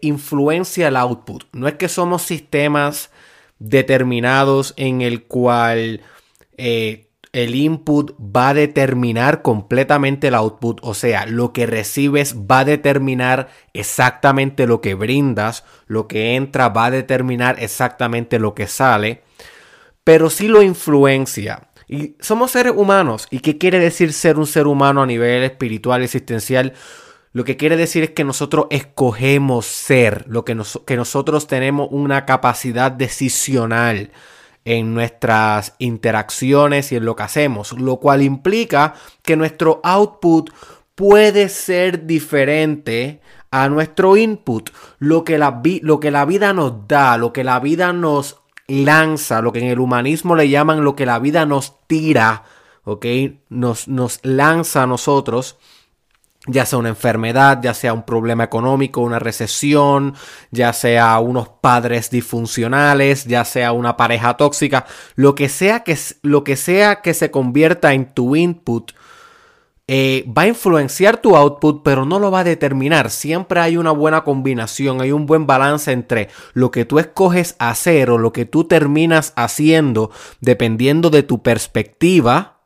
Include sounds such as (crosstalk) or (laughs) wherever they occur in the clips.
influencia el output. No es que somos sistemas determinados en el cual eh, el input va a determinar completamente el output. O sea, lo que recibes va a determinar exactamente lo que brindas. Lo que entra va a determinar exactamente lo que sale. Pero sí lo influencia. Y somos seres humanos. ¿Y qué quiere decir ser un ser humano a nivel espiritual, existencial? Lo que quiere decir es que nosotros escogemos ser, lo que, nosotros tenemos una capacidad decisional en nuestras interacciones y en lo que hacemos, lo cual implica que nuestro output puede ser diferente a nuestro input, lo que la, lo que la vida nos da, lo que la vida nos lanza, lo que en el humanismo le llaman lo que la vida nos tira, ¿ok? Nos, nos lanza a nosotros ya sea una enfermedad, ya sea un problema económico, una recesión, ya sea unos padres disfuncionales, ya sea una pareja tóxica, lo que sea que, lo que, sea que se convierta en tu input, eh, va a influenciar tu output, pero no lo va a determinar. Siempre hay una buena combinación, hay un buen balance entre lo que tú escoges hacer o lo que tú terminas haciendo, dependiendo de tu perspectiva,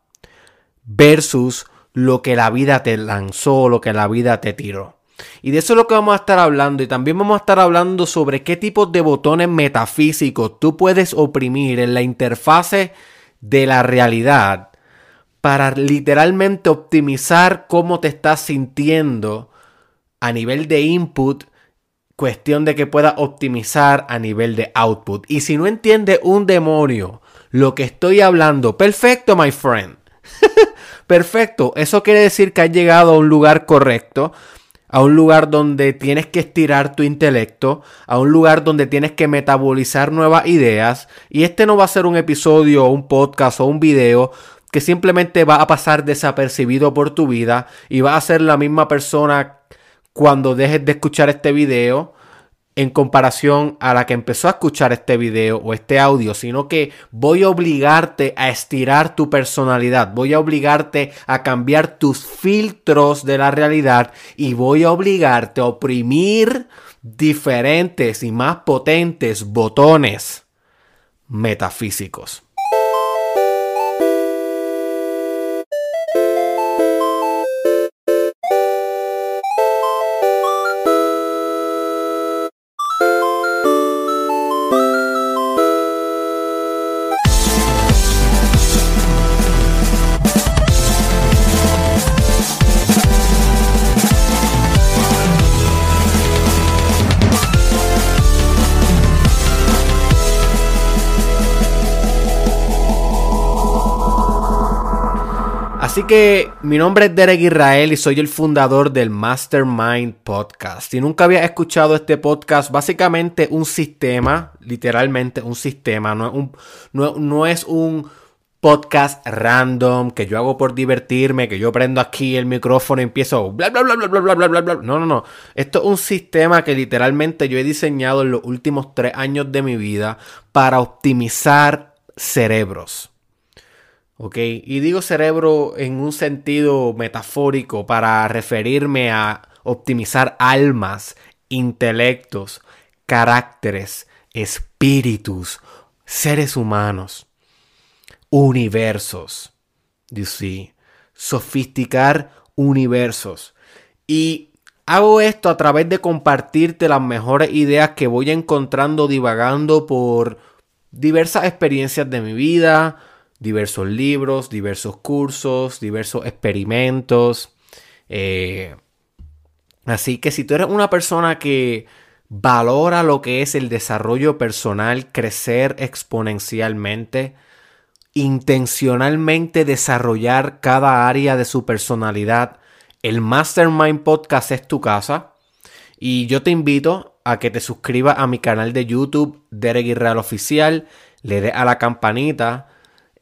versus lo que la vida te lanzó, lo que la vida te tiró. Y de eso es lo que vamos a estar hablando. Y también vamos a estar hablando sobre qué tipos de botones metafísicos tú puedes oprimir en la interfase de la realidad para literalmente optimizar cómo te estás sintiendo a nivel de input. Cuestión de que puedas optimizar a nivel de output. Y si no entiende un demonio lo que estoy hablando, perfecto, my friend. (laughs) Perfecto, eso quiere decir que has llegado a un lugar correcto, a un lugar donde tienes que estirar tu intelecto, a un lugar donde tienes que metabolizar nuevas ideas. Y este no va a ser un episodio, un podcast o un video que simplemente va a pasar desapercibido por tu vida y va a ser la misma persona cuando dejes de escuchar este video en comparación a la que empezó a escuchar este video o este audio, sino que voy a obligarte a estirar tu personalidad, voy a obligarte a cambiar tus filtros de la realidad y voy a obligarte a oprimir diferentes y más potentes botones metafísicos. Así que mi nombre es Derek Israel y soy el fundador del Mastermind Podcast. Si nunca había escuchado este podcast, básicamente un sistema, literalmente un sistema, no es un, no, es un podcast random que yo hago por divertirme, que yo prendo aquí el micrófono y empiezo bla bla bla bla bla bla bla bla bla. No, no, no. Esto es un sistema que literalmente yo he diseñado en los últimos tres años de mi vida para optimizar cerebros. Y digo cerebro en un sentido metafórico para referirme a optimizar almas, intelectos, caracteres, espíritus, seres humanos, universos. You sofisticar universos. Y hago esto a través de compartirte las mejores ideas que voy encontrando divagando por diversas experiencias de mi vida, diversos libros, diversos cursos, diversos experimentos. Eh, así que si tú eres una persona que valora lo que es el desarrollo personal, crecer exponencialmente, intencionalmente desarrollar cada área de su personalidad, el Mastermind Podcast es tu casa. Y yo te invito a que te suscribas a mi canal de YouTube, Derek Irreal Oficial, le des a la campanita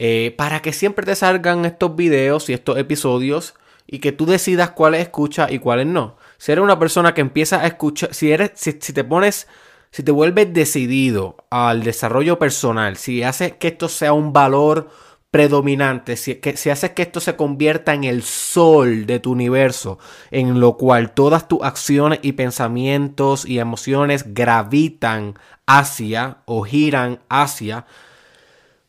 eh, para que siempre te salgan estos videos y estos episodios y que tú decidas cuáles escuchas y cuáles no. Si eres una persona que empieza a escuchar, si eres, si, te pones, si te vuelves decidido al desarrollo personal, si haces que esto sea un valor predominante, si, que, si haces que esto se convierta en el sol de tu universo, en lo cual todas tus acciones y pensamientos y emociones gravitan hacia o giran hacia,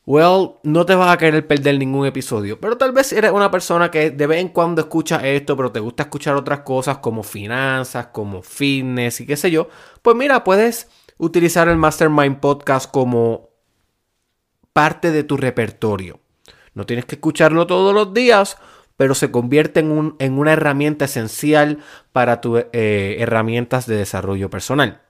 well, no te vas a querer perder ningún episodio. Pero tal vez eres una persona que de vez en cuando escucha esto, pero te gusta escuchar otras cosas como finanzas, como fitness y qué sé yo. Pues mira, puedes utilizar el Mastermind Podcast como parte de tu repertorio. No tienes que escucharlo todos los días, pero se convierte en, un, en una herramienta esencial para tus eh, herramientas de desarrollo personal.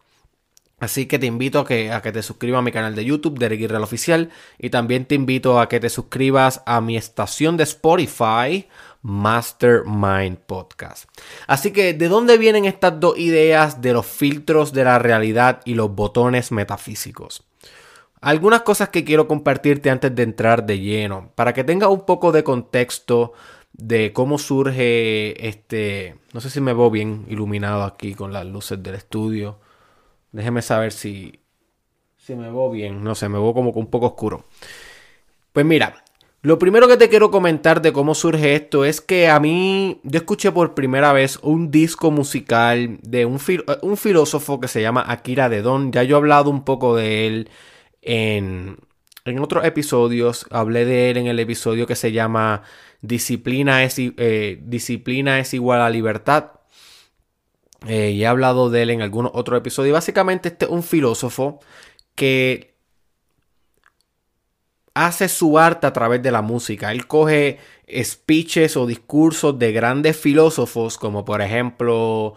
Así que te invito a que, te suscribas a mi canal de YouTube, Derek Guerrero Oficial, y también te invito a que te suscribas a mi estación de Spotify, Mastermind Podcast. Así que, ¿de dónde vienen estas dos ideas de los filtros de la realidad y los botones metafísicos? Algunas cosas que quiero compartirte antes de entrar de lleno, para que tengas un poco de contexto de cómo surge este, no sé si me veo bien iluminado aquí con las luces del estudio. Déjeme saber si, si me veo bien, no sé, me veo como un poco oscuro. Pues mira, lo primero que te quiero comentar de cómo surge esto es que a mí yo escuché por primera vez un disco musical de un, un filósofo que se llama Akira Dedon. Ya yo he hablado un poco de él en, otros episodios hablé de él en el episodio que se llama Disciplina es, eh, Disciplina es igual a libertad. Eh, y he hablado de él en algunos otros episodios. Básicamente este es un filósofo que hace su arte a través de la música. Él coge speeches o discursos de grandes filósofos como por ejemplo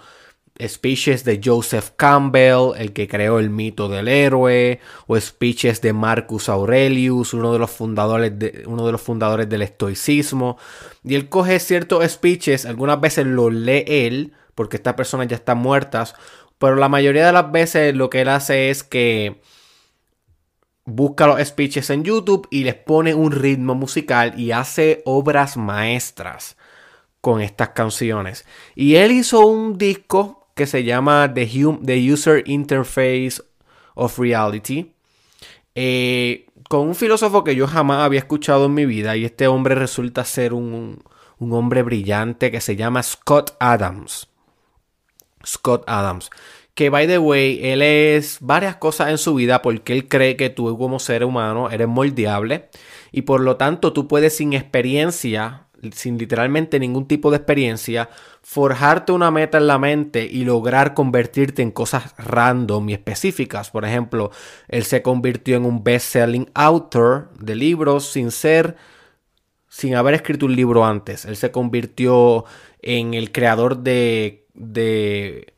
speeches de Joseph Campbell, el que creó el mito del héroe, o speeches de Marcus Aurelius, uno de los fundadores, de, uno de los fundadores del estoicismo. Y él coge ciertos speeches, algunas veces los lee él, porque estas personas ya están muertas, pero la mayoría de las veces lo que él hace es que busca los speeches en YouTube y les pone un ritmo musical y hace obras maestras con estas canciones. Y él hizo un disco que se llama The, The User Interface of Reality. Eh, con un filósofo que yo jamás había escuchado en mi vida y este hombre resulta ser un, un hombre brillante que se llama Scott Adams. Scott Adams. Que, by the way, él es varias cosas en su vida porque él cree que tú como ser humano eres moldeable y por lo tanto tú puedes sin experiencia sin literalmente ningún tipo de experiencia, forjarte una meta en la mente y lograr convertirte en cosas random y específicas. Por ejemplo, él se convirtió en un best-selling author de libros sin ser, sin haber escrito un libro antes. Él se convirtió en el creador de, de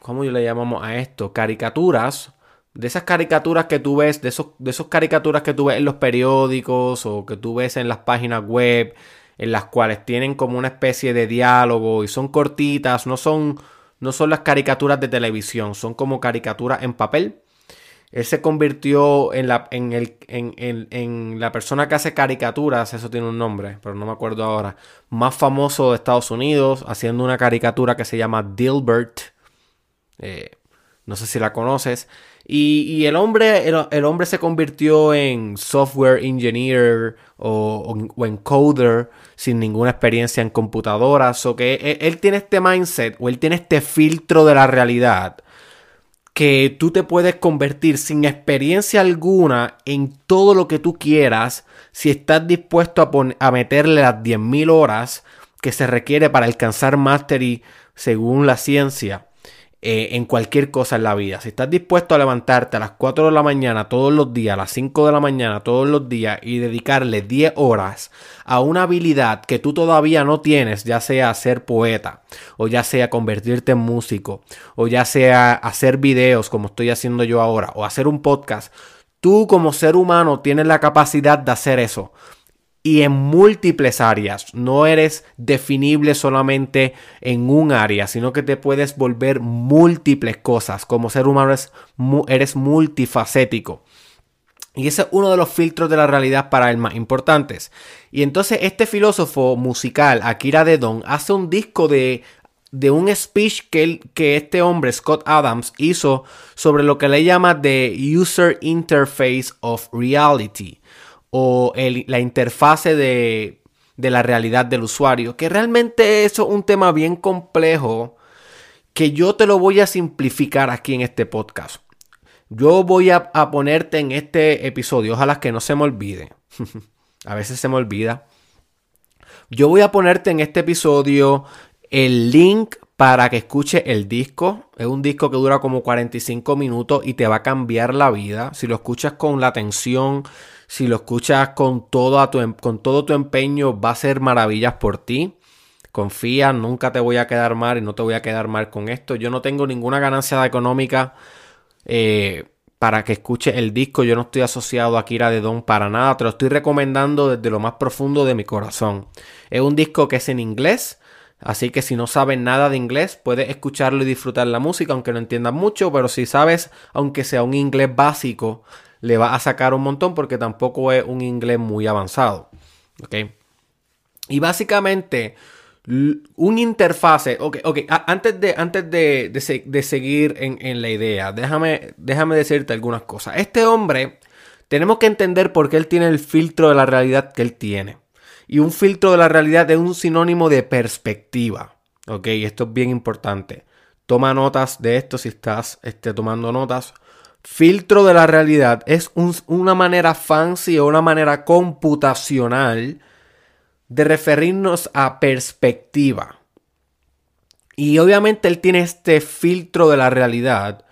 ¿cómo le llamamos a esto? Caricaturas de esas caricaturas que tú ves, de esos, de esos caricaturas que tú ves en los periódicos o que tú ves en las páginas web, en las cuales tienen como una especie de diálogo y son cortitas, no son, no son las caricaturas de televisión, son como caricaturas en papel. Él se convirtió en la, en, el, en, en, la persona que hace caricaturas, eso tiene un nombre, pero no me acuerdo ahora, más famoso de Estados Unidos, haciendo una caricatura que se llama Dilbert. Eh, no sé si la conoces. Y, el, hombre, el, hombre se convirtió en software engineer o, en coder sin ninguna experiencia en computadoras. O que él, él, tiene este mindset o él tiene este filtro de la realidad que tú te puedes convertir sin experiencia alguna en todo lo que tú quieras si estás dispuesto a, a meterle las 10.000 horas que se requiere para alcanzar mastery según la ciencia. Eh, en cualquier cosa en la vida. Si estás dispuesto a levantarte a las 4 de la mañana todos los días, a las 5 de la mañana todos los días y dedicarle 10 horas a una habilidad que tú todavía no tienes, ya sea ser poeta, o ya sea convertirte en músico, o ya sea hacer videos como estoy haciendo yo ahora, o hacer un podcast, tú como ser humano tienes la capacidad de hacer eso y en múltiples áreas. No eres definible solamente en un área, sino que te puedes volver múltiples cosas. Como ser humano eres, multifacético. Y ese es uno de los filtros de la realidad para el más importantes. Y entonces este filósofo musical, Akira Dedon, hace un disco de, de un speech que, que este hombre, Scott Adams, hizo sobre lo que le llama The User Interface of Reality o la interfase de, de la realidad del usuario, que realmente eso es un tema bien complejo que yo te lo voy a simplificar aquí en este podcast. Yo voy a, ponerte en este episodio, ojalá que no se me olvide. (laughs) a veces se me olvida. Yo voy a ponerte en este episodio el link para que escuche el disco. Es un disco que dura como 45 minutos y te va a cambiar la vida. Si lo escuchas con la atención, si lo escuchas con todo, tu, em, con todo tu empeño, va a ser maravillas por ti. Confía, nunca te voy a quedar mal y no te voy a quedar mal con esto. Yo no tengo ninguna ganancia económica eh, para que escuche el disco. Yo no estoy asociado a Kira de Don para nada. Te lo estoy recomendando desde lo más profundo de mi corazón. Es un disco que es en inglés. Así que si no sabes nada de inglés, puedes escucharlo y disfrutar la música, aunque no entiendas mucho, pero si sabes, aunque sea un inglés básico, le vas a sacar un montón porque tampoco es un inglés muy avanzado. ¿Ok? Y básicamente, un interfase. Ok, ok. Antes de, antes de, seguir en, la idea, déjame, déjame decirte algunas cosas. Este hombre, tenemos que entender por qué él tiene el filtro de la realidad que él tiene. Y un filtro de la realidad es un sinónimo de perspectiva. Ok, esto es bien importante. Toma notas de esto si estás este, tomando notas. Filtro de la realidad es una manera fancy o una manera computacional de referirnos a perspectiva. Y obviamente él tiene este filtro de la realidad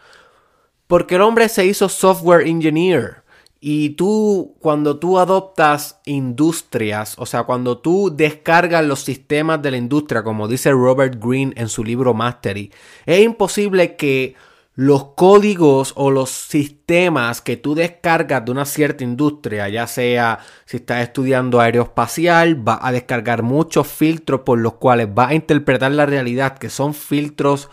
porque el hombre se hizo software engineer. Y tú, cuando tú adoptas industrias, o sea, cuando tú descargas los sistemas de la industria, como dice Robert Greene en su libro Mastery, es imposible que los códigos o los sistemas que tú descargas de una cierta industria, ya sea si estás estudiando aeroespacial, va a descargar muchos filtros por los cuales va a interpretar la realidad, que son filtros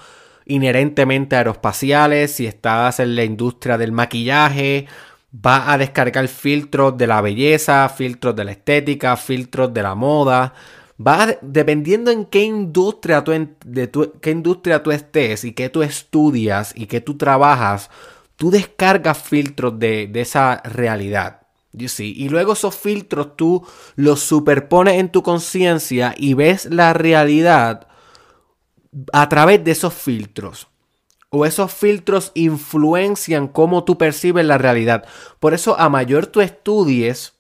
inherentemente aeroespaciales, si estás en la industria del maquillaje, va a descargar filtros de la belleza, filtros de la estética, filtros de la moda, Va dependiendo en qué industria tú, de qué industria tú estés y qué tú estudias y qué tú trabajas, tú descargas filtros de, esa realidad. Y luego esos filtros tú los superpones en tu conciencia y ves la realidad a través de esos filtros. O esos filtros influencian cómo tú percibes la realidad. Por eso a mayor tú estudies,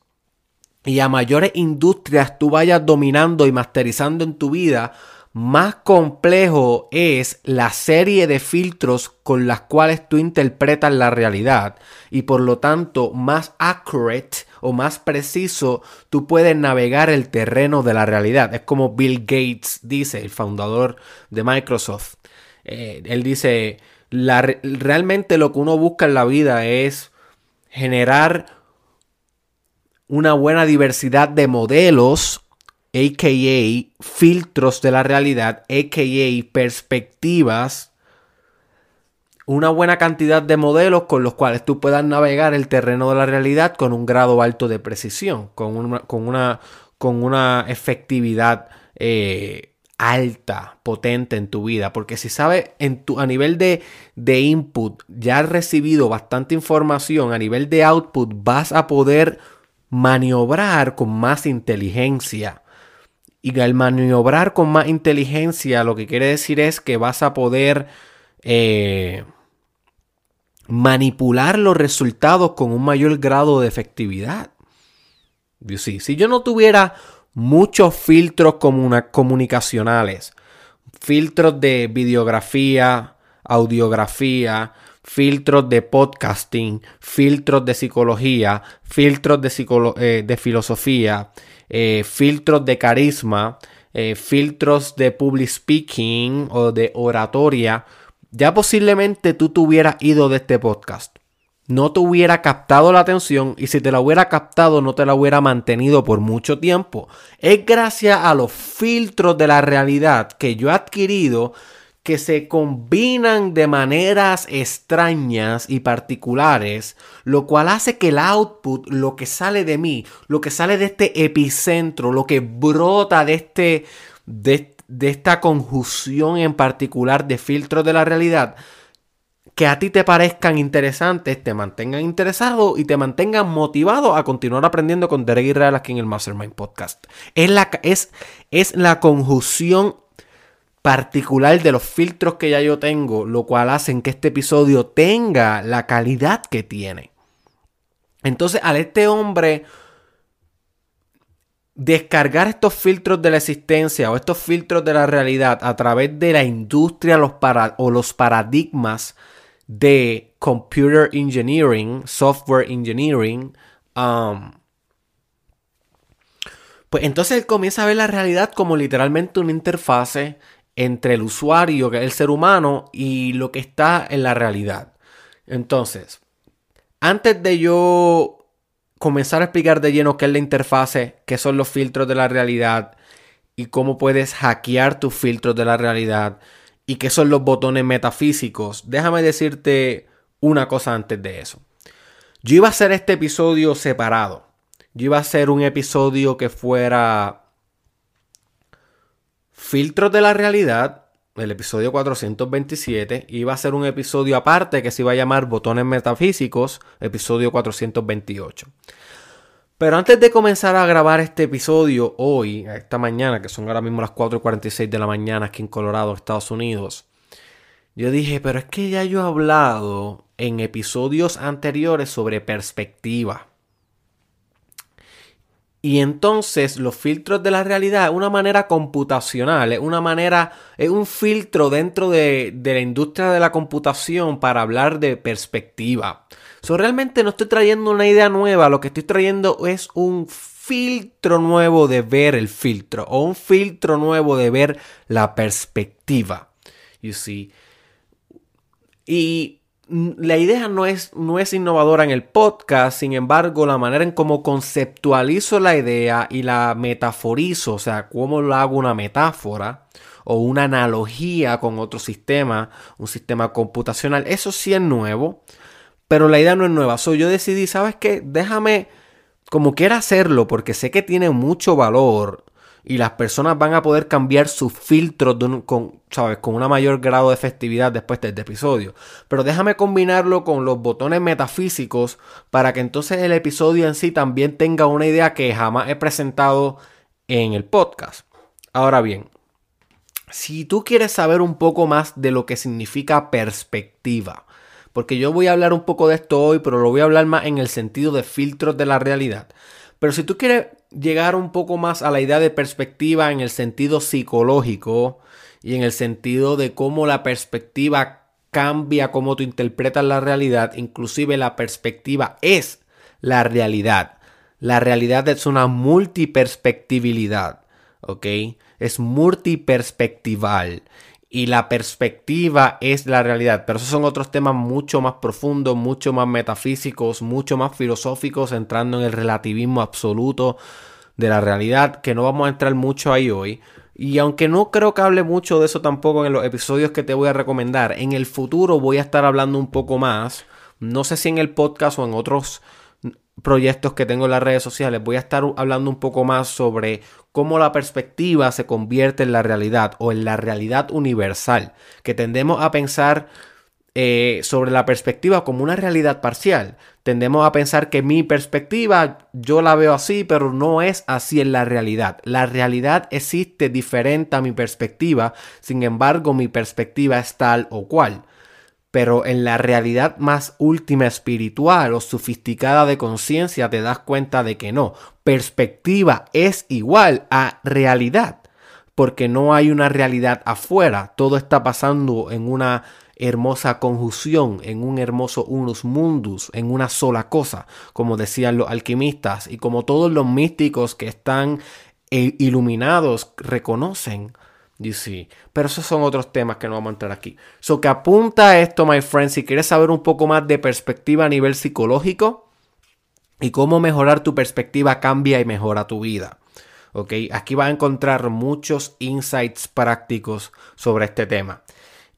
y a mayores industrias tú vayas dominando y masterizando en tu vida, más complejo es la serie de filtros con las cuales tú interpretas la realidad y por lo tanto más accurate o más preciso tú puedes navegar el terreno de la realidad. Es como Bill Gates dice, el fundador de Microsoft. Eh, él dice, realmente lo que uno busca en la vida es generar una buena diversidad de modelos, a.k.a. filtros de la realidad, a.k.a. perspectivas, una buena cantidad de modelos con los cuales tú puedas navegar el terreno de la realidad con un grado alto de precisión, con una, con una, con una efectividad eh, alta, potente en tu vida. Porque si sabes, en tu, a nivel de, de input, ya has recibido bastante información, a nivel de output vas a poder maniobrar con más inteligencia. Y al maniobrar con más inteligencia lo que quiere decir es que vas a poder eh, manipular los resultados con un mayor grado de efectividad. si yo no tuviera muchos filtros comunicacionales, filtros de videografía, audiografía, filtros de podcasting, filtros de psicología, filtros de, eh, de filosofía, eh, filtros de carisma, eh, filtros de public speaking o de oratoria, ya posiblemente tú te hubieras ido de este podcast. No te hubiera captado la atención y si te la hubiera captado no te la hubiera mantenido por mucho tiempo. Es gracias a los filtros de la realidad que yo he adquirido que se combinan de maneras extrañas y particulares, lo cual hace que el output, lo que sale de mí, lo que sale de este epicentro, lo que brota de, este, de, esta conjunción en particular de filtros de la realidad, que a ti te parezcan interesantes, te mantengan interesado y te mantengan motivado a continuar aprendiendo con Derek Israel aquí en el Mastermind Podcast. Es la, es, es la conjunción particular de los filtros que ya yo tengo, lo cual hacen que este episodio tenga la calidad que tiene. Entonces, al este hombre descargar estos filtros de la existencia o estos filtros de la realidad a través de la industria o los paradigmas de computer engineering, software engineering, um, pues entonces él comienza a ver la realidad como literalmente una interfase entre el usuario, que es el ser humano, y lo que está en la realidad. Entonces, antes de yo comenzar a explicar de lleno qué es la interfase, qué son los filtros de la realidad y cómo puedes hackear tus filtros de la realidad y qué son los botones metafísicos, déjame decirte una cosa antes de eso. Yo iba a hacer este episodio separado. Yo iba a hacer un episodio que fuera filtros de la realidad, el episodio 427. Iba a ser un episodio aparte que se iba a llamar botones metafísicos, episodio 428. Pero antes de comenzar a grabar este episodio hoy, esta mañana, que son ahora mismo las 4.46 de la mañana aquí en Colorado, Estados Unidos, yo dije, pero es que ya yo he hablado en episodios anteriores sobre perspectiva. Y entonces los filtros de la realidad, una manera computacional, es una manera, es un filtro dentro de, de la industria de la computación para hablar de perspectiva realmente no estoy trayendo una idea nueva, lo que estoy trayendo es un filtro nuevo de ver el filtro o un filtro nuevo de ver la perspectiva. You see. Y la idea no es, no es innovadora en el podcast, sin embargo, la manera en cómo conceptualizo la idea y la metaforizo, o sea, cómo lo hago una metáfora o una analogía con otro sistema, un sistema computacional, eso sí es nuevo. Pero la idea no es nueva. So, yo decidí, ¿sabes qué? Déjame como quiera hacerlo porque sé que tiene mucho valor y las personas van a poder cambiar sus filtros con, ¿sabes? con una mayor grado de efectividad después de este episodio. Pero déjame combinarlo con los botones metafísicos para que entonces el episodio en sí también tenga una idea que jamás he presentado en el podcast. Ahora bien, si tú quieres saber un poco más de lo que significa perspectiva, porque yo voy a hablar un poco de esto hoy, pero lo voy a hablar más en el sentido de filtros de la realidad. Pero si tú quieres llegar un poco más a la idea de perspectiva en el sentido psicológico y en el sentido de cómo la perspectiva cambia cómo tú interpretas la realidad, inclusive la perspectiva es la realidad. La realidad es una multiperspectivilidad, ¿ok? Es multiperspectival y la perspectiva es la realidad. Pero esos son otros temas mucho más profundos, mucho más metafísicos, mucho más filosóficos, entrando en el relativismo absoluto de la realidad, que no vamos a entrar mucho ahí hoy. Y aunque no creo que hable mucho de eso tampoco en los episodios que te voy a recomendar, en el futuro voy a estar hablando un poco más. No sé si en el podcast o en otros proyectos que tengo en las redes sociales, voy a estar hablando un poco más sobre cómo la perspectiva se convierte en la realidad o en la realidad universal, que tendemos a pensar eh, sobre la perspectiva como una realidad parcial. Tendemos a pensar que mi perspectiva yo la veo así, pero no es así en la realidad. La realidad existe diferente a mi perspectiva, sin embargo mi perspectiva es tal o cual pero en la realidad más última espiritual o sofisticada de conciencia te das cuenta de que no. Perspectiva es igual a realidad, porque no hay una realidad afuera, todo está pasando en una hermosa conjunción, en un hermoso unus mundus, en una sola cosa, como decían los alquimistas y como todos los místicos que están eh, iluminados reconocen See. Pero esos son otros temas que no vamos a entrar aquí. So que apunta a esto, my friend, si quieres saber un poco más de perspectiva a nivel psicológico y cómo mejorar tu perspectiva cambia y mejora tu vida. Ok, aquí vas a encontrar muchos insights prácticos sobre este tema.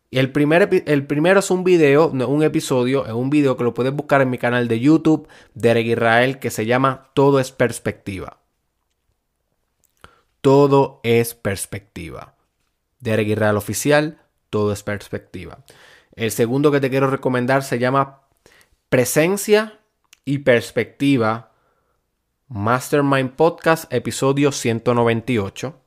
El, primer, el primero es un video, un episodio, es un video que lo puedes buscar en mi canal de YouTube, Derek Israel, que se llama Todo es perspectiva. Todo es perspectiva. Derek Israel Oficial, todo es perspectiva. El segundo que te quiero recomendar se llama Presencia y Perspectiva, Mastermind Podcast, episodio 198.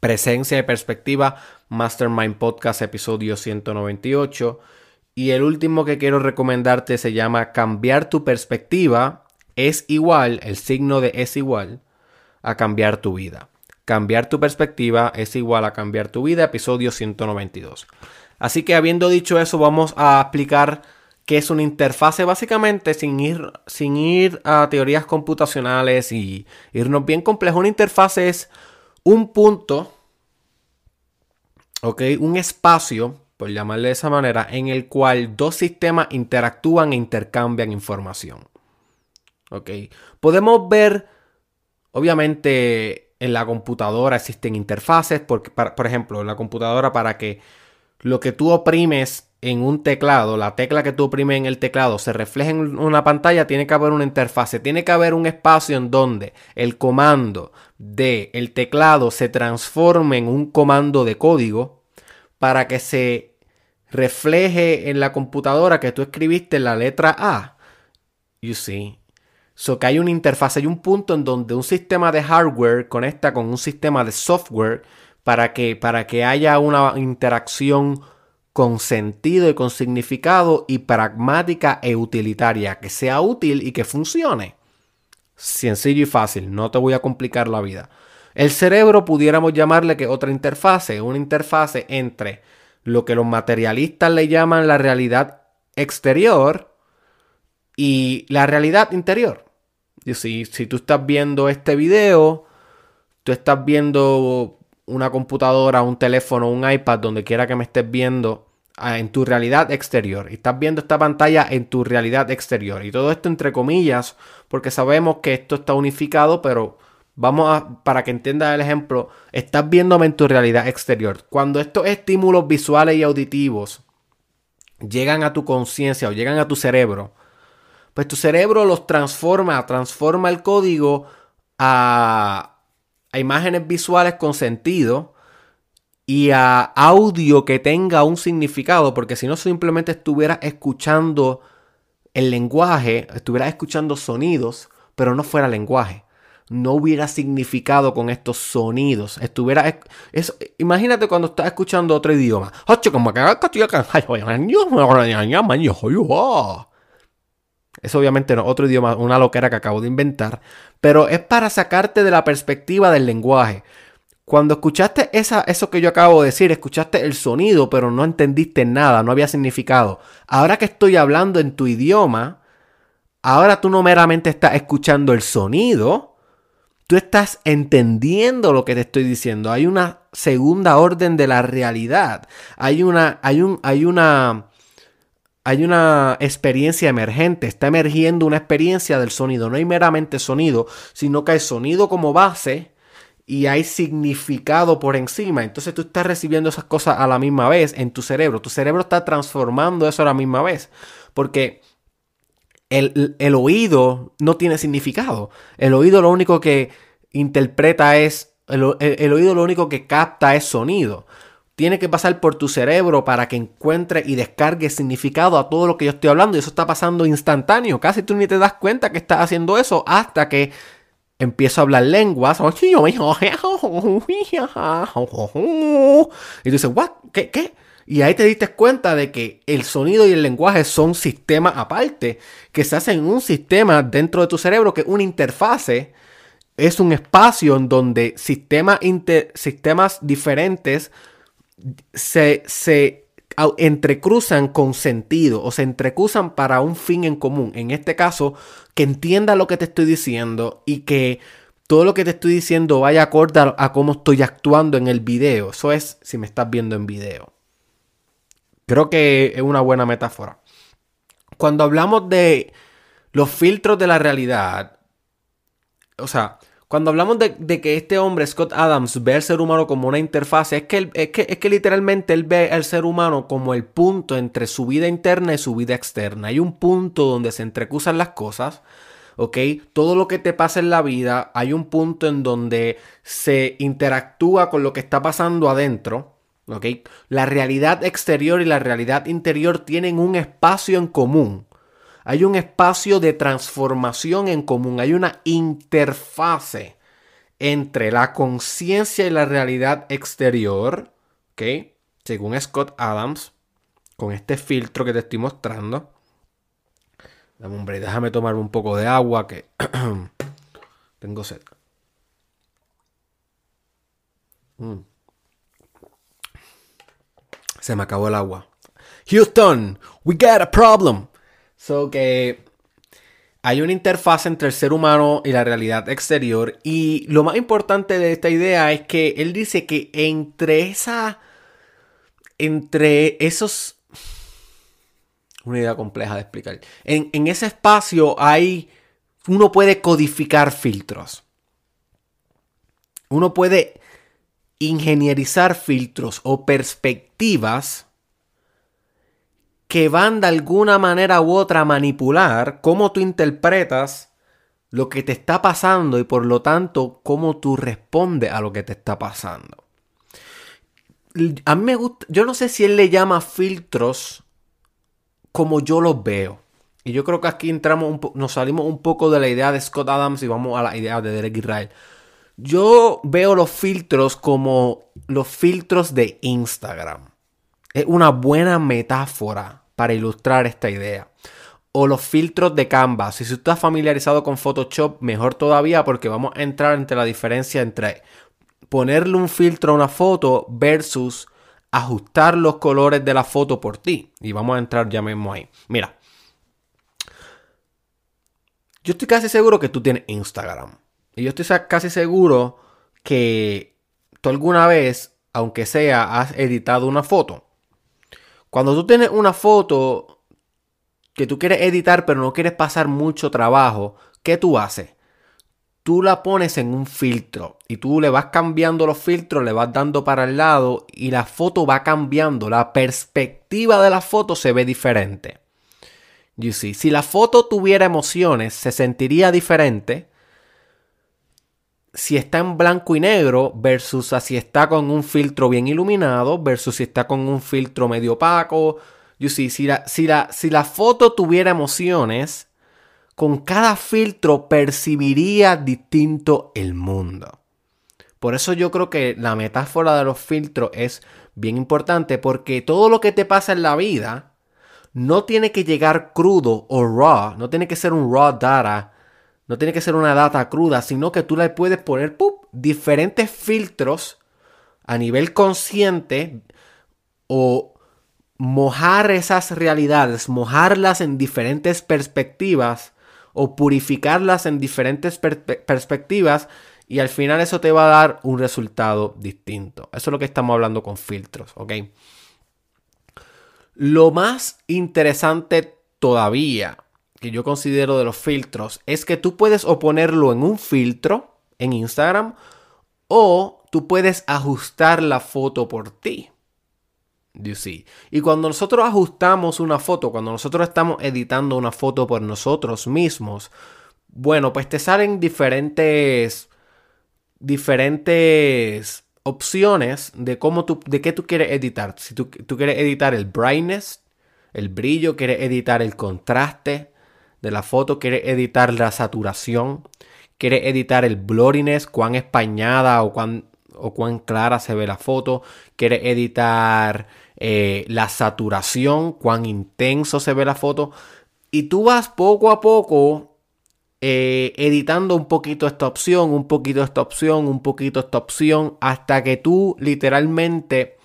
Presencia y Perspectiva, Mastermind Podcast, episodio 198. Y el último que quiero recomendarte se llama Cambiar tu perspectiva es igual, el signo de es igual, a cambiar tu vida. Cambiar tu perspectiva es igual a cambiar tu vida, episodio 192. Así que habiendo dicho eso, vamos a explicar qué es una interfase básicamente sin ir, sin ir a teorías computacionales y irnos bien complejo. Una interfase es un punto, ok, un espacio, por llamarle de esa manera, en el cual dos sistemas interactúan e intercambian información. Ok, podemos ver, obviamente, en la computadora existen interfaces, porque, por ejemplo, en la computadora para que lo que tú oprimes en un teclado, la tecla que tú oprimes en el teclado se refleje en una pantalla, tiene que haber una interfase, tiene que haber un espacio en donde el comando del el teclado se transforme en un comando de código para que se refleje en la computadora que tú escribiste la letra A. You see. So que hay una interfase, hay un punto en donde un sistema de hardware conecta con un sistema de software para que, para que haya una interacción con sentido y con significado y pragmática e utilitaria, que sea útil y que funcione. Sencillo y fácil, no te voy a complicar la vida. El cerebro pudiéramos llamarle que otra interfase, una interfase entre lo que los materialistas le llaman la realidad exterior y la realidad interior. Si, si tú estás viendo este video, tú estás viendo una computadora, un teléfono, un iPad, donde quiera que me estés viendo, ah, en tu realidad exterior. Y estás viendo esta pantalla en tu realidad exterior. Y todo esto entre comillas, porque sabemos que esto está unificado, pero vamos a, para que entiendas el ejemplo, estás viéndome en tu realidad exterior. Cuando estos estímulos visuales y auditivos llegan a tu conciencia o llegan a tu cerebro, pues tu cerebro los transforma, transforma el código a, a imágenes visuales con sentido y a audio que tenga un significado, porque si no simplemente estuvieras escuchando el lenguaje, estuvieras escuchando sonidos, pero no fuera lenguaje. No hubiera significado con estos sonidos. Estuviera. Eso, imagínate cuando estás escuchando otro idioma. Es obviamente no, otro idioma, una loquera que acabo de inventar, pero es para sacarte de la perspectiva del lenguaje. Cuando escuchaste esa, eso que yo acabo de decir, escuchaste el sonido, pero no entendiste nada, no había significado. Ahora que estoy hablando en tu idioma, ahora tú no meramente estás escuchando el sonido, tú estás entendiendo lo que te estoy diciendo. Hay una segunda orden de la realidad. Hay una, hay un, hay una, hay una experiencia emergente, está emergiendo una experiencia del sonido. No hay meramente sonido, sino que hay sonido como base y hay significado por encima. Entonces tú estás recibiendo esas cosas a la misma vez en tu cerebro. Tu cerebro está transformando eso a la misma vez. Porque el, oído no tiene significado. El oído lo único que interpreta es, el oído lo único que capta es sonido tiene que pasar por tu cerebro para que encuentre y descargue significado a todo lo que yo estoy hablando. Y eso está pasando instantáneo. Casi tú ni te das cuenta que estás haciendo eso hasta que empiezo a hablar lenguas. Y tú dices. ¿Qué? ¿Qué? Y ahí te diste cuenta de que el sonido y el lenguaje son sistemas aparte, que se hacen en un sistema dentro de tu cerebro, que es una interfase, es un espacio en donde sistemas diferentes se, se entrecruzan con sentido o se entrecruzan para un fin en común. En este caso, que entienda lo que te estoy diciendo y que todo lo que te estoy diciendo vaya acorde a, a cómo estoy actuando en el video. Eso es si me estás viendo en video. Creo que es una buena metáfora. Cuando hablamos de los filtros de la realidad, o sea, cuando hablamos de, que este hombre, Scott Adams, ve al ser humano como una interfaz, es que, es, que, es que literalmente él ve al ser humano como el punto entre su vida interna y su vida externa. Hay un punto donde se entrecruzan las cosas, ¿ok? Todo lo que te pasa en la vida, hay un punto en donde se interactúa con lo que está pasando adentro, ¿ok? La realidad exterior y la realidad interior tienen un espacio en común. Hay un espacio de transformación en común. Hay una interfase entre la conciencia y la realidad exterior, ¿ok? Según Scott Adams, con este filtro que te estoy mostrando. Dame déjame tomar un poco de agua que (clears throat) tengo sed. Mm. Se me acabó el agua. Houston, we got a problem. So que hay una interfaz entre el ser humano y la realidad exterior. Y lo más importante de esta idea es que él dice que entre esa. Entre esos. Una idea compleja de explicar. En, en ese espacio hay. Uno puede codificar filtros. Uno puede ingenierizar filtros o perspectivas que van de alguna manera u otra a manipular cómo tú interpretas lo que te está pasando y por lo tanto cómo tú respondes a lo que te está pasando. A mí me gusta, yo no sé si él le llama filtros como yo los veo. Y yo creo que aquí entramos nos salimos un poco de la idea de Scott Adams y vamos a la idea de Derek Israel. Yo veo los filtros como los filtros de Instagram. Es una buena metáfora para ilustrar esta idea. O los filtros de Canva. Si tú estás familiarizado con Photoshop, mejor todavía porque vamos a entrar entre la diferencia entre ponerle un filtro a una foto versus ajustar los colores de la foto por ti. Y vamos a entrar ya mismo ahí. Mira. Yo estoy casi seguro que tú tienes Instagram. Y yo estoy casi seguro que tú alguna vez, aunque sea, has editado una foto. Cuando tú tienes una foto que tú quieres editar pero no quieres pasar mucho trabajo, ¿qué tú haces? Tú la pones en un filtro y tú le vas cambiando los filtros, le vas dando para el lado y la foto va cambiando. La perspectiva de la foto se ve diferente. You si la foto tuviera emociones, se sentiría diferente si está en blanco y negro versus si está con un filtro bien iluminado versus si está con un filtro medio opaco. You see, si, la, si, la, si la foto tuviera emociones, con cada filtro percibiría distinto el mundo. Por eso yo creo que la metáfora de los filtros es bien importante porque todo lo que te pasa en la vida no tiene que llegar crudo o raw, no tiene que ser un raw data no tiene que ser una data cruda, sino que tú le puedes poner diferentes filtros a nivel consciente o mojar esas realidades, mojarlas en diferentes perspectivas o purificarlas en diferentes perspectivas y al final eso te va a dar un resultado distinto. Eso es lo que estamos hablando con filtros, ¿ok? Lo más interesante todavía que yo considero de los filtros es que tú puedes o ponerlo en un filtro en Instagram o tú puedes ajustar la foto por ti. You. Y cuando nosotros ajustamos una foto, cuando nosotros estamos editando una foto por nosotros mismos, bueno, pues te salen diferentes diferentes opciones de cómo tú de qué tú quieres editar. Si tú quieres editar el brightness, el brillo, quieres editar el contraste, de la foto, quiere editar la saturación, quiere editar el blurriness, cuán españada o cuán, o cuán clara se ve la foto, quiere editar eh, la saturación, cuán intenso se ve la foto. Y tú vas poco a poco eh, editando un poquito esta opción, un poquito esta opción, un poquito esta opción, hasta que tú literalmente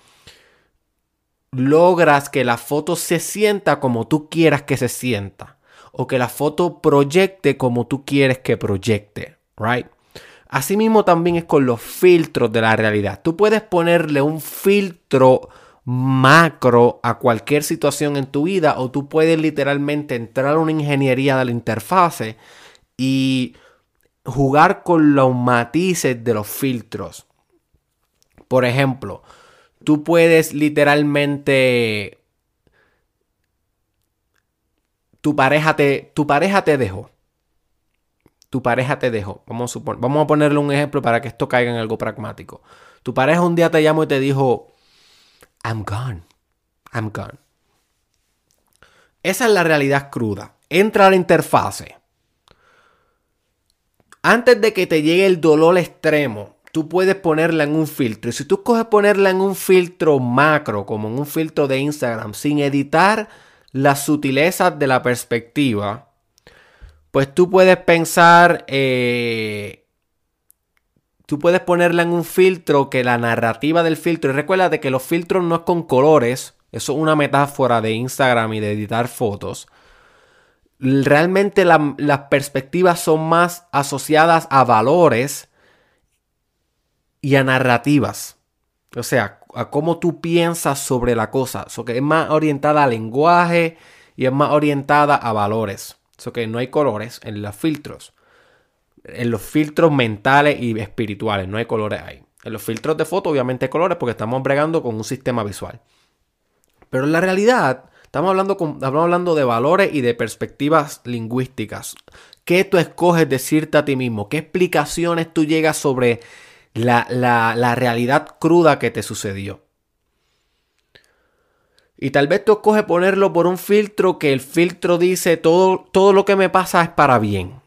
logras que la foto se sienta como tú quieras que se sienta o que la foto proyecte como tú quieres que proyecte, right? Asimismo también es con los filtros de la realidad. Tú puedes ponerle un filtro macro a cualquier situación en tu vida o tú puedes literalmente entrar a una ingeniería de la interfase y jugar con los matices de los filtros. Por ejemplo, tú puedes literalmente tu pareja te, tu pareja te dejó. Tu pareja te dejó. Vamos a, vamos a ponerle un ejemplo para que esto caiga en algo pragmático. Tu pareja un día te llamó y te dijo, I'm gone. I'm gone. Esa es la realidad cruda. Entra a la interfase. Antes de que te llegue el dolor extremo, tú puedes ponerla en un filtro. Y si tú coges ponerla en un filtro macro, como en un filtro de Instagram, sin editar las sutilezas de la perspectiva, pues tú puedes pensar, eh, tú puedes ponerla en un filtro que la narrativa del filtro, y recuerda que los filtros no es con colores, eso es una metáfora de Instagram y de editar fotos. Realmente las perspectivas son más asociadas a valores y a narrativas. O sea, a cómo tú piensas sobre la cosa. Eso que es más orientada al lenguaje y es más orientada a valores. Eso que no hay colores en los filtros. En los filtros mentales y espirituales no hay colores ahí. En los filtros de foto obviamente hay colores porque estamos bregando con un sistema visual. Pero en la realidad estamos hablando, estamos hablando de valores y de perspectivas lingüísticas. ¿Qué tú escoges decirte a ti mismo? ¿Qué explicaciones tú llegas sobre la, la realidad cruda que te sucedió? Y tal vez tú escoges ponerlo por un filtro que el filtro dice todo, todo lo que me pasa es para bien.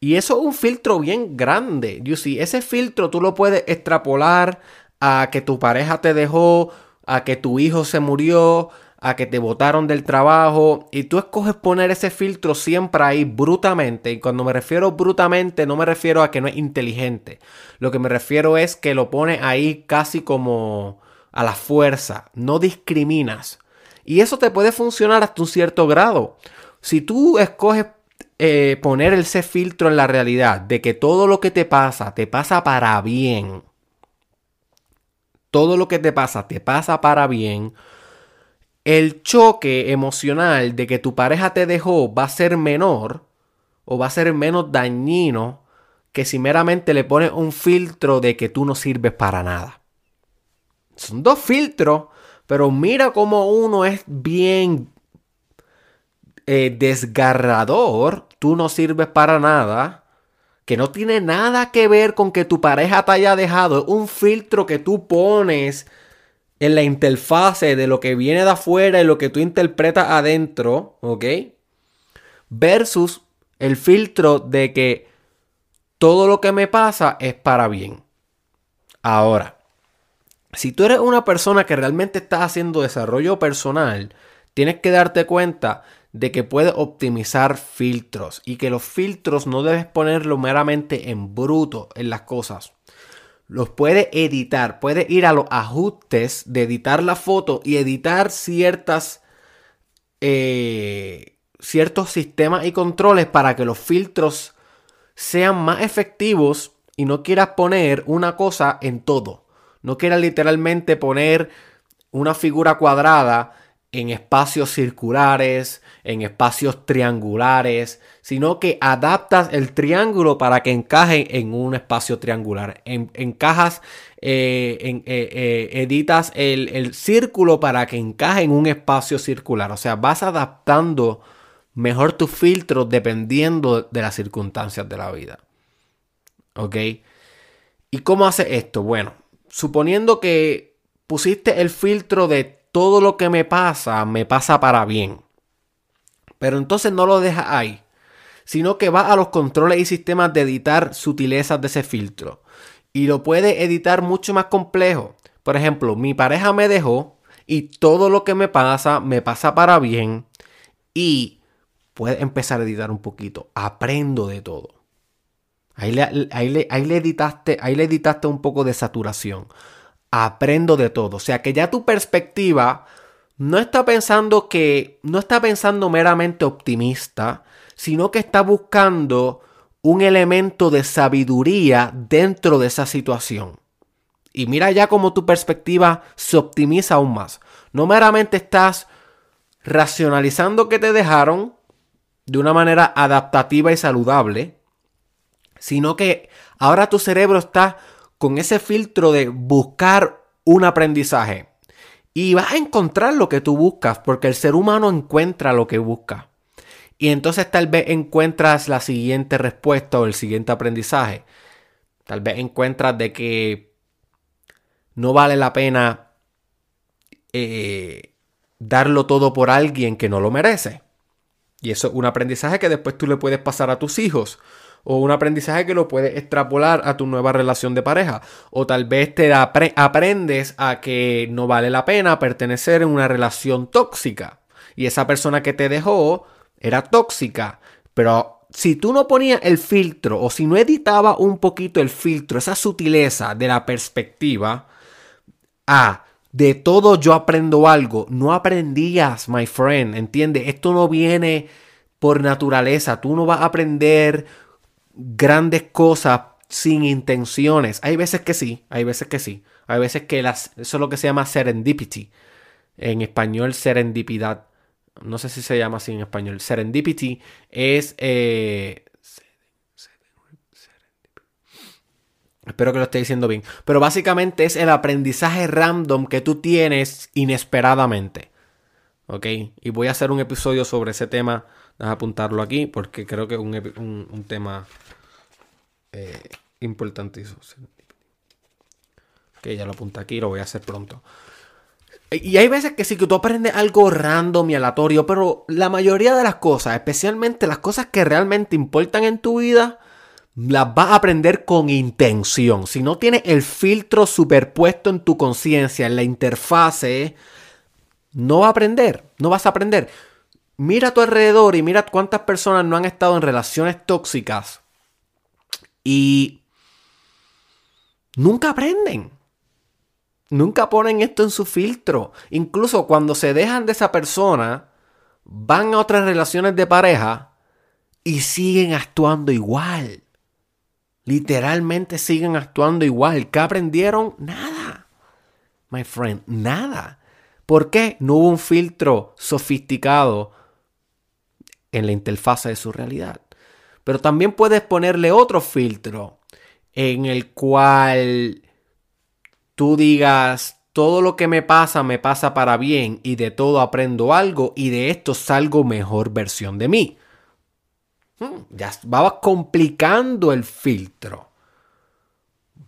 Y eso es un filtro bien grande. You see, ese filtro tú lo puedes extrapolar a que tu pareja te dejó, a que tu hijo se murió, a que te botaron del trabajo. Y tú escoges poner ese filtro siempre ahí brutamente. Y cuando me refiero brutamente, no me refiero a que no es inteligente. Lo que me refiero es que lo pone ahí casi como a la fuerza. No discriminas. Y eso te puede funcionar hasta un cierto grado. Si tú escoges eh, poner ese filtro en la realidad de que todo lo que te pasa te pasa para bien, todo lo que te pasa te pasa para bien, el choque emocional de que tu pareja te dejó va a ser menor o va a ser menos dañino que si meramente le pones un filtro de que tú no sirves para nada. Son dos filtros pero mira cómo uno es bien eh, desgarrador. Tú no sirves para nada. Que no tiene nada que ver con que tu pareja te haya dejado. Es un filtro que tú pones en la interfase de lo que viene de afuera y lo que tú interpretas adentro. ¿Ok? Versus el filtro de que todo lo que me pasa es para bien. Ahora, si tú eres una persona que realmente está haciendo desarrollo personal, tienes que darte cuenta de que puedes optimizar filtros y que los filtros no debes ponerlo meramente en bruto en las cosas. Los puedes editar, puedes ir a los ajustes de editar la foto y editar ciertas eh, ciertos sistemas y controles para que los filtros sean más efectivos y no quieras poner una cosa en todo. No quieras literalmente poner una figura cuadrada en espacios circulares, en espacios triangulares, sino que adaptas el triángulo para que encaje en un espacio triangular. encajas, eh, eh, eh, editas el, el círculo para que encaje en un espacio circular. O sea, vas adaptando mejor tus filtros dependiendo de las circunstancias de la vida. ¿Ok? ¿Y cómo hace esto? Bueno, suponiendo que pusiste el filtro de todo lo que me pasa, me pasa para bien. Pero entonces no lo dejas ahí, sino que va a los controles y sistemas de editar sutilezas de ese filtro. Y lo puede editar mucho más complejo. Por ejemplo, mi pareja me dejó y todo lo que me pasa, me pasa para bien. Y puedes empezar a editar un poquito. Aprendo de todo. Ahí le, editaste, ahí le editaste un poco de saturación. Aprendo de todo. O sea que ya tu perspectiva no está pensando que, no está pensando meramente optimista, sino que está buscando un elemento de sabiduría dentro de esa situación. Y mira ya cómo tu perspectiva se optimiza aún más. No meramente estás racionalizando que te dejaron de una manera adaptativa y saludable, sino que ahora tu cerebro está con ese filtro de buscar un aprendizaje. Y vas a encontrar lo que tú buscas, porque el ser humano encuentra lo que busca. Y entonces tal vez encuentras la siguiente respuesta o el siguiente aprendizaje. Tal vez encuentras de que no vale la pena eh, darlo todo por alguien que no lo merece. Y eso es un aprendizaje que después tú le puedes pasar a tus hijos. O un aprendizaje que lo puedes extrapolar a tu nueva relación de pareja. O tal vez te aprendes a que no vale la pena pertenecer en una relación tóxica. Y esa persona que te dejó era tóxica. Pero si tú no ponías el filtro o si no editabas un poquito el filtro, esa sutileza de la perspectiva, a de todo yo aprendo algo. No aprendías, my friend, ¿entiendes? Esto no viene por naturaleza. Tú no vas a aprender grandes cosas sin intenciones. Hay veces que sí, hay veces que sí. Hay veces que las, eso es lo que se llama serendipity. En español, serendipidad. No sé si se llama así en español. Serendipity es eh, Espero que lo esté diciendo bien. Pero básicamente es el aprendizaje random que tú tienes inesperadamente. ¿Ok? Y voy a hacer un episodio sobre ese tema. Deja apuntarlo aquí porque creo que es un, tema eh, importantísimo. Ok, ya lo apunté aquí, lo voy a hacer pronto. Y hay veces que sí que tú aprendes algo random y aleatorio, pero la mayoría de las cosas, especialmente las cosas que realmente importan en tu vida, las vas a aprender con intención. Si no tienes el filtro superpuesto en tu conciencia, en la interfase, no vas a aprender, no vas a aprender. Mira a tu alrededor y mira cuántas personas no han estado en relaciones tóxicas y nunca aprenden. Nunca ponen esto en su filtro. Incluso cuando se dejan de esa persona, van a otras relaciones de pareja y siguen actuando igual. Literalmente siguen actuando igual. ¿Qué aprendieron? Nada. My friend, nada. ¿Por qué? No hubo un filtro sofisticado en la interfaz de su realidad. Pero también puedes ponerle otro filtro en el cual tú digas, todo lo que me pasa me pasa para bien y de todo aprendo algo y de esto salgo mejor versión de mí. Hmm, ya vas complicando el filtro.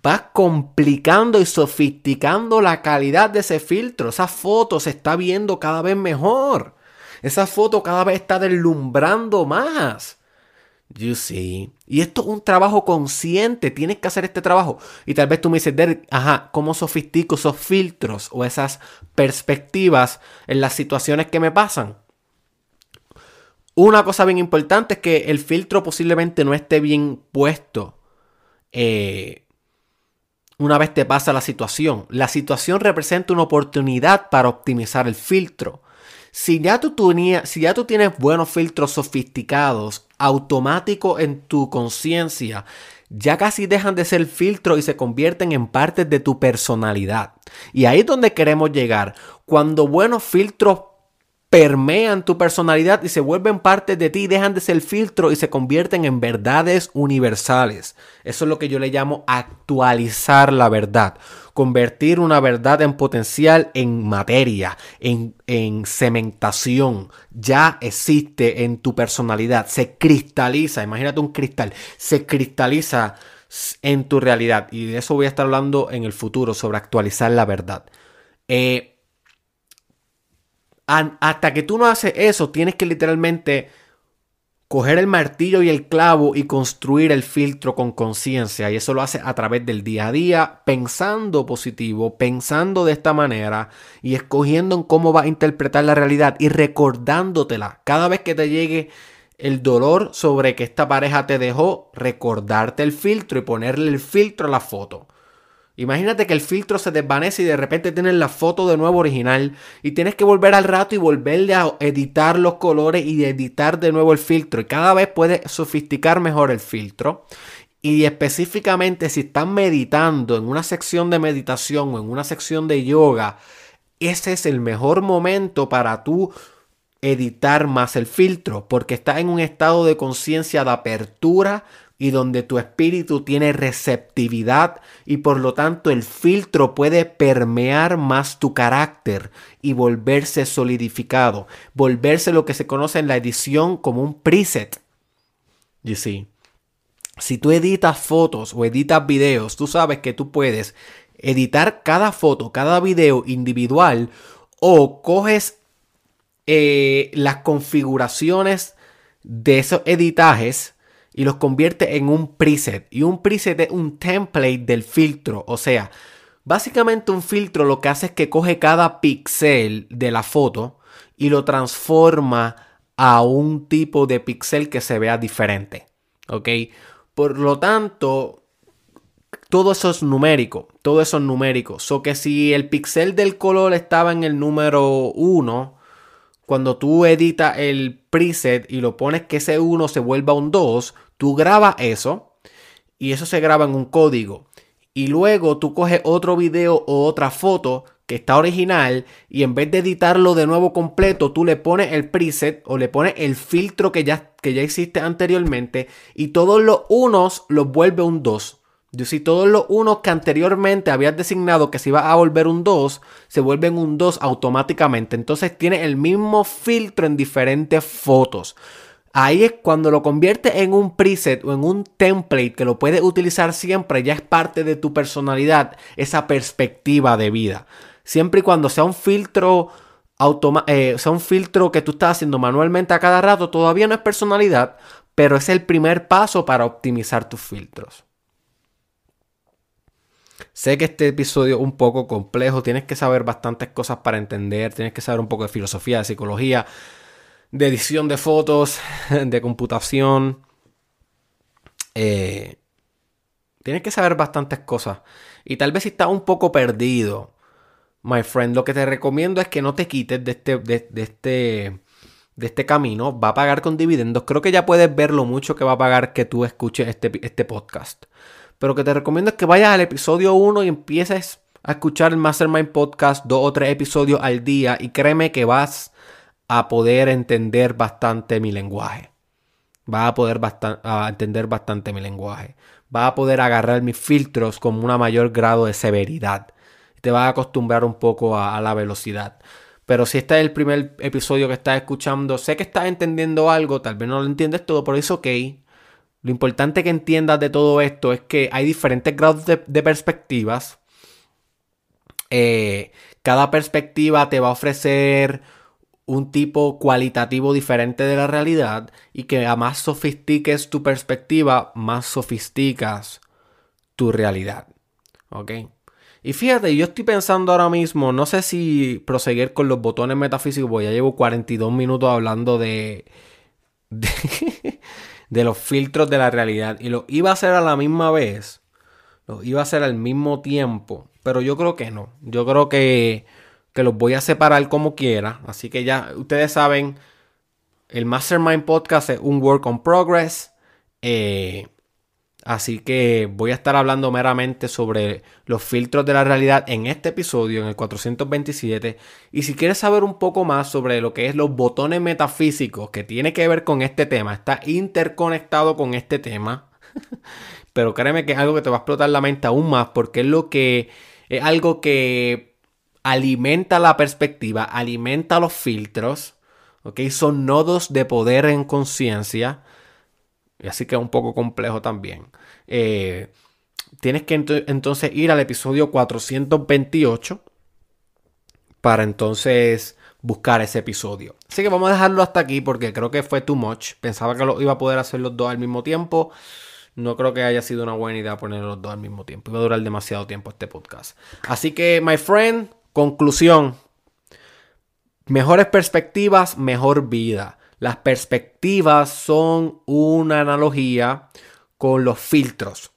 Vas complicando y sofisticando la calidad de ese filtro. Esa foto se está viendo cada vez mejor. Esa foto cada vez está deslumbrando más. You see. Y esto es un trabajo consciente. Tienes que hacer este trabajo. Y tal vez tú me dices, Derek, ajá, ¿cómo sofistico esos filtros o esas perspectivas en las situaciones que me pasan? Una cosa bien importante es que el filtro posiblemente no esté bien puesto eh, una vez te pasa la situación. La situación representa una oportunidad para optimizar el filtro. Si ya tú, si ya tú tienes buenos filtros sofisticados, automáticos en tu conciencia, ya casi dejan de ser filtro y se convierten en partes de tu personalidad. Y ahí es donde queremos llegar. Cuando buenos filtros permean tu personalidad y se vuelven parte de ti, dejan de ser filtro y se convierten en verdades universales. Eso es lo que yo le llamo actualizar la verdad. Convertir una verdad en potencial en materia, en, en cementación. Ya existe en tu personalidad. Se cristaliza. Imagínate un cristal. Se cristaliza en tu realidad. Y de eso voy a estar hablando en el futuro, sobre actualizar la verdad. Eh, hasta que tú no haces eso, tienes que literalmente coger el martillo y el clavo y construir el filtro con conciencia. Y eso lo hace a través del día a día, pensando positivo, pensando de esta manera y escogiendo en cómo vas a interpretar la realidad y recordándotela. Cada vez que te llegue el dolor sobre que esta pareja te dejó, recordarte el filtro y ponerle el filtro a la foto. Imagínate que el filtro se desvanece y de repente tienes la foto de nuevo original y tienes que volver al rato y volverle a editar los colores y editar de nuevo el filtro. Y cada vez puedes sofisticar mejor el filtro. Y específicamente si estás meditando en una sección de meditación o en una sección de yoga, ese es el mejor momento para tú editar más el filtro porque estás en un estado de conciencia de apertura y donde tu espíritu tiene receptividad y por lo tanto el filtro puede permear más tu carácter y volverse solidificado, volverse lo que se conoce en la edición como un preset. You see. Si tú editas fotos o editas videos, tú sabes que tú puedes editar cada foto, cada video individual o coges eh, las configuraciones de esos editajes y los convierte en un preset. Y un preset es un template del filtro. O sea, básicamente un filtro lo que hace es que coge cada píxel de la foto y lo transforma a un tipo de píxel que se vea diferente. ¿Ok? Por lo tanto, todo eso es numérico. Todo eso es numérico. So que si el píxel del color estaba en el número 1, cuando tú editas el preset y lo pones que ese 1 se vuelva un 2, tú grabas eso y eso se graba en un código. Y luego tú coges otro video o otra foto que está original y en vez de editarlo de nuevo completo, tú le pones el preset o le pones el filtro que ya, que ya existe anteriormente y todos los unos los vuelve un 2. Yo si todos los unos que anteriormente habías designado que se iba a volver un 2, se vuelven un 2 automáticamente. Entonces tiene el mismo filtro en diferentes fotos. Ahí es cuando lo conviertes en un preset o en un template que lo puedes utilizar siempre, ya es parte de tu personalidad, esa perspectiva de vida. Siempre y cuando sea un filtro eh, sea un filtro que tú estás haciendo manualmente a cada rato, todavía no es personalidad, pero es el primer paso para optimizar tus filtros. Sé que este episodio es un poco complejo, tienes que saber bastantes cosas para entender, tienes que saber un poco de filosofía, de psicología, de edición de fotos, (laughs) de computación. Eh, tienes que saber bastantes cosas. Y tal vez si estás un poco perdido, my friend, lo que te recomiendo es que no te quites de este, de, este, de este camino. Va a pagar con dividendos. Creo que ya puedes ver lo mucho que va a pagar que tú escuches este, este podcast. Pero que te recomiendo es que vayas al episodio 1 y empieces a escuchar el Mastermind Podcast dos o tres episodios al día y créeme que vas a poder entender bastante mi lenguaje. Vas a poder a entender bastante mi lenguaje. Vas a poder agarrar mis filtros con un mayor grado de severidad. Te vas a acostumbrar un poco a, a la velocidad. Pero si este es el primer episodio que estás escuchando, sé que estás entendiendo algo, tal vez no lo entiendes todo, pero es ok. Lo importante que entiendas de todo esto es que hay diferentes grados de, perspectivas. Eh, cada perspectiva te va a ofrecer un tipo cualitativo diferente de la realidad y que a más sofistiques tu perspectiva, más sofisticas tu realidad. ¿Ok? Y fíjate, yo estoy pensando ahora mismo, no sé si proseguir con los botones metafísicos, porque ya llevo 42 minutos hablando de, de, de los filtros de la realidad. Y lo iba a hacer a la misma vez. Lo iba a hacer al mismo tiempo. Pero yo creo que no. Yo creo que, que los voy a separar como quiera. Así que ya ustedes saben, el Mastermind Podcast es un work on progress. Eh, Así que voy a estar hablando meramente sobre los filtros de la realidad en este episodio, en el 427. Y si quieres saber un poco más sobre lo que es los botones metafísicos que tiene que ver con este tema, está interconectado con este tema. (laughs) Pero créeme que es algo que te va a explotar la mente aún más porque es lo que es algo que alimenta la perspectiva, alimenta los filtros. ¿ok? Son nodos de poder en conciencia así que es un poco complejo también. Eh, tienes que entonces ir al episodio 428 para entonces buscar ese episodio. Así que vamos a dejarlo hasta aquí porque creo que fue too much. Pensaba que lo iba a poder hacer los dos al mismo tiempo. No creo que haya sido una buena idea poner los dos al mismo tiempo. Iba a durar demasiado tiempo este podcast. Así que, my friend, conclusión. Mejores perspectivas, mejor vida. Las perspectivas son una analogía con los filtros.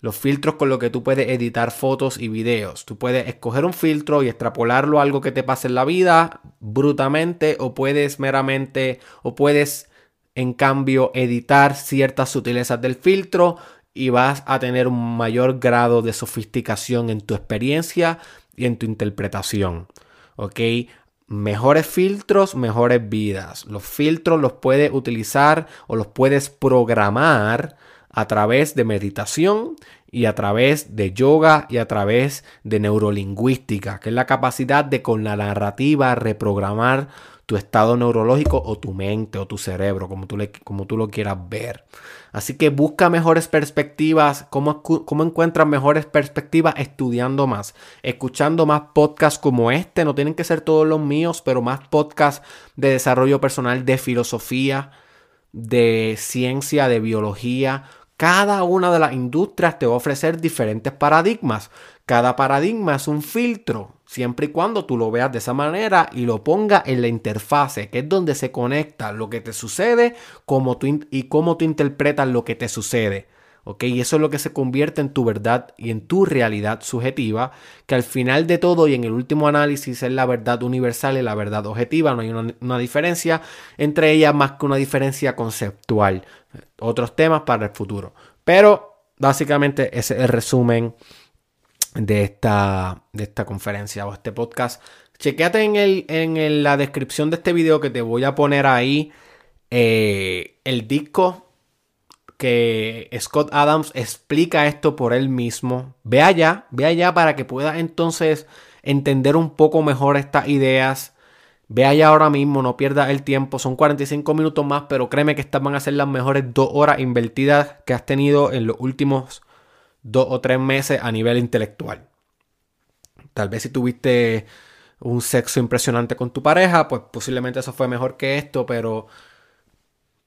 Los filtros con los que tú puedes editar fotos y videos. Tú puedes escoger un filtro y extrapolarlo a algo que te pase en la vida brutamente o puedes meramente o puedes en cambio editar ciertas sutilezas del filtro y vas a tener un mayor grado de sofisticación en tu experiencia y en tu interpretación. ¿Ok? Mejores filtros, mejores vidas. Los filtros los puedes utilizar o los puedes programar a través de meditación y a través de yoga y a través de neurolingüística, que es la capacidad de con la narrativa reprogramar tu estado neurológico o tu mente o tu cerebro, como tú, le, como tú lo quieras ver. Así que busca mejores perspectivas. ¿Cómo, ¿Cómo encuentras mejores perspectivas? Estudiando más, escuchando más podcasts como este. No tienen que ser todos los míos, pero más podcasts de desarrollo personal, de filosofía, de ciencia, de biología cada una de las industrias te va a ofrecer diferentes paradigmas. Cada paradigma es un filtro, siempre y cuando tú lo veas de esa manera y lo pongas en la interfase, que es donde se conecta lo que te sucede y cómo tú interpretas lo que te sucede. Y eso es lo que se convierte en tu verdad y en tu realidad subjetiva, que al final de todo y en el último análisis es la verdad universal y la verdad objetiva, no hay una, diferencia entre ellas más que una diferencia conceptual. Otros temas para el futuro. Pero básicamente ese es el resumen de esta, de esta conferencia o este podcast. Chequéate en, el, en la descripción de este video que te voy a poner ahí eh, el disco que Scott Adams explica esto por él mismo. Ve allá, ve allá para que puedas entonces entender un poco mejor estas ideas. Ve allá ahora mismo, no pierdas el tiempo. Son 45 minutos más, pero créeme que estas van a ser las mejores dos horas invertidas que has tenido en los últimos dos o tres meses a nivel intelectual. Tal vez si tuviste un sexo impresionante con tu pareja, pues posiblemente eso fue mejor que esto, pero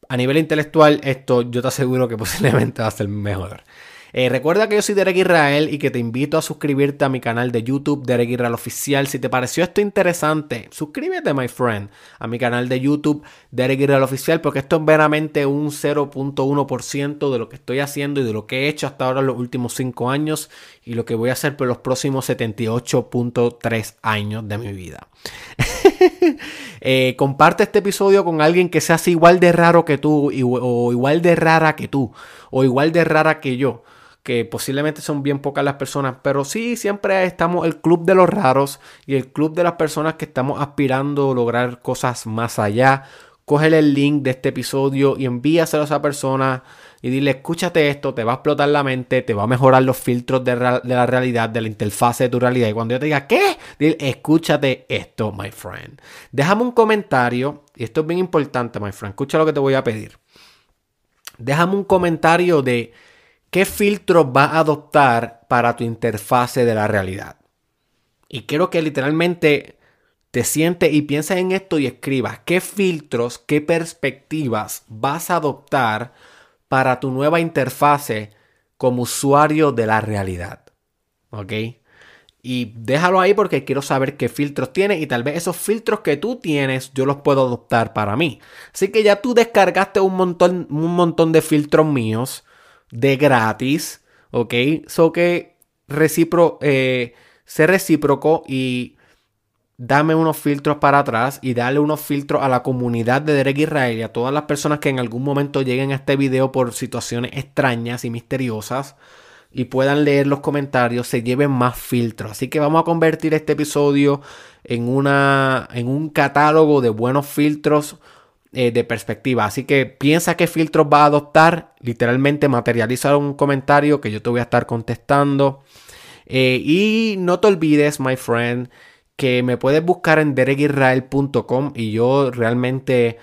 a nivel intelectual, esto yo te aseguro que (laughs) posiblemente va a ser mejor. Eh, recuerda que yo soy Derek Israel y que te invito a suscribirte a mi canal de YouTube, Derek Israel Oficial. Si te pareció esto interesante, suscríbete, my friend, a mi canal de YouTube, Derek Israel Oficial, porque esto es veramente un 0.1% de lo que estoy haciendo y de lo que he hecho hasta ahora en los últimos 5 años y lo que voy a hacer por los próximos 78.3 años de mi vida. (laughs) Eh, comparte este episodio con alguien que sea igual de raro que tú, o igual de rara que tú, o igual de rara que yo que posiblemente son bien pocas las personas, pero sí siempre estamos el club de los raros y el club de las personas que estamos aspirando a lograr cosas más allá. Cógele el link de este episodio y envíaselo a esa persona y dile, escúchate esto, te va a explotar la mente, te va a mejorar los filtros de, la realidad, de la interfase de tu realidad. Y cuando yo te diga, ¿qué? Dile, escúchate esto, my friend. Déjame un comentario, y esto es bien importante, my friend, escucha lo que te voy a pedir. Déjame un comentario de qué filtros vas a adoptar para tu interfase de la realidad. Y quiero que literalmente te sientes y pienses en esto y escribas qué filtros, qué perspectivas vas a adoptar para tu nueva interfase como usuario de la realidad. ¿Ok? Y déjalo ahí porque quiero saber qué filtros tienes y tal vez esos filtros que tú tienes yo los puedo adoptar para mí. Así que ya tú descargaste un montón, un montón de filtros míos de gratis. ¿Ok? So que recipro, eh, sé recíproco y dame unos filtros para atrás y dale unos filtros a la comunidad de Derek Israel y a todas las personas que en algún momento lleguen a este video por situaciones extrañas y misteriosas y puedan leer los comentarios, se lleven más filtros. Así que vamos a convertir este episodio en, una, en un catálogo de buenos filtros eh, de perspectiva. Así que piensa qué filtros va a adoptar. Literalmente materializa un comentario que yo te voy a estar contestando. Eh, y no te olvides, my friend, que me puedes buscar en derekisrael.com y yo realmente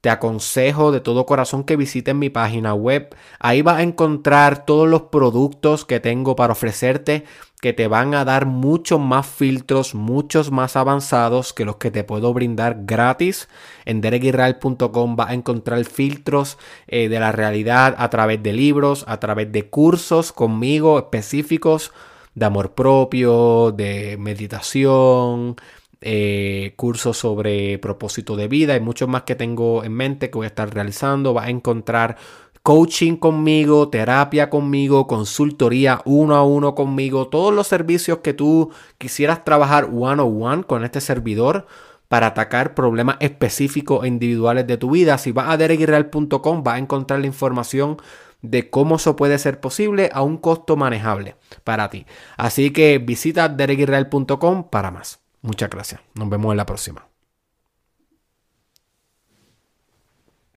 te aconsejo de todo corazón que visites mi página web. Ahí vas a encontrar todos los productos que tengo para ofrecerte que te van a dar muchos más filtros, muchos más avanzados que los que te puedo brindar gratis. En derekisrael.com vas a encontrar filtros eh, de la realidad a través de libros, a través de cursos conmigo específicos de amor propio, de meditación, eh, cursos sobre propósito de vida y muchos más que tengo en mente que voy a estar realizando. Vas a encontrar coaching conmigo, terapia conmigo, consultoría uno a uno conmigo, todos los servicios que tú quisieras trabajar one on one con este servidor para atacar problemas específicos e individuales de tu vida. Si vas a derekirreal.com vas a encontrar la información de cómo eso puede ser posible a un costo manejable para ti. Así que visita derekirreal.com para más. Muchas gracias. Nos vemos en la próxima.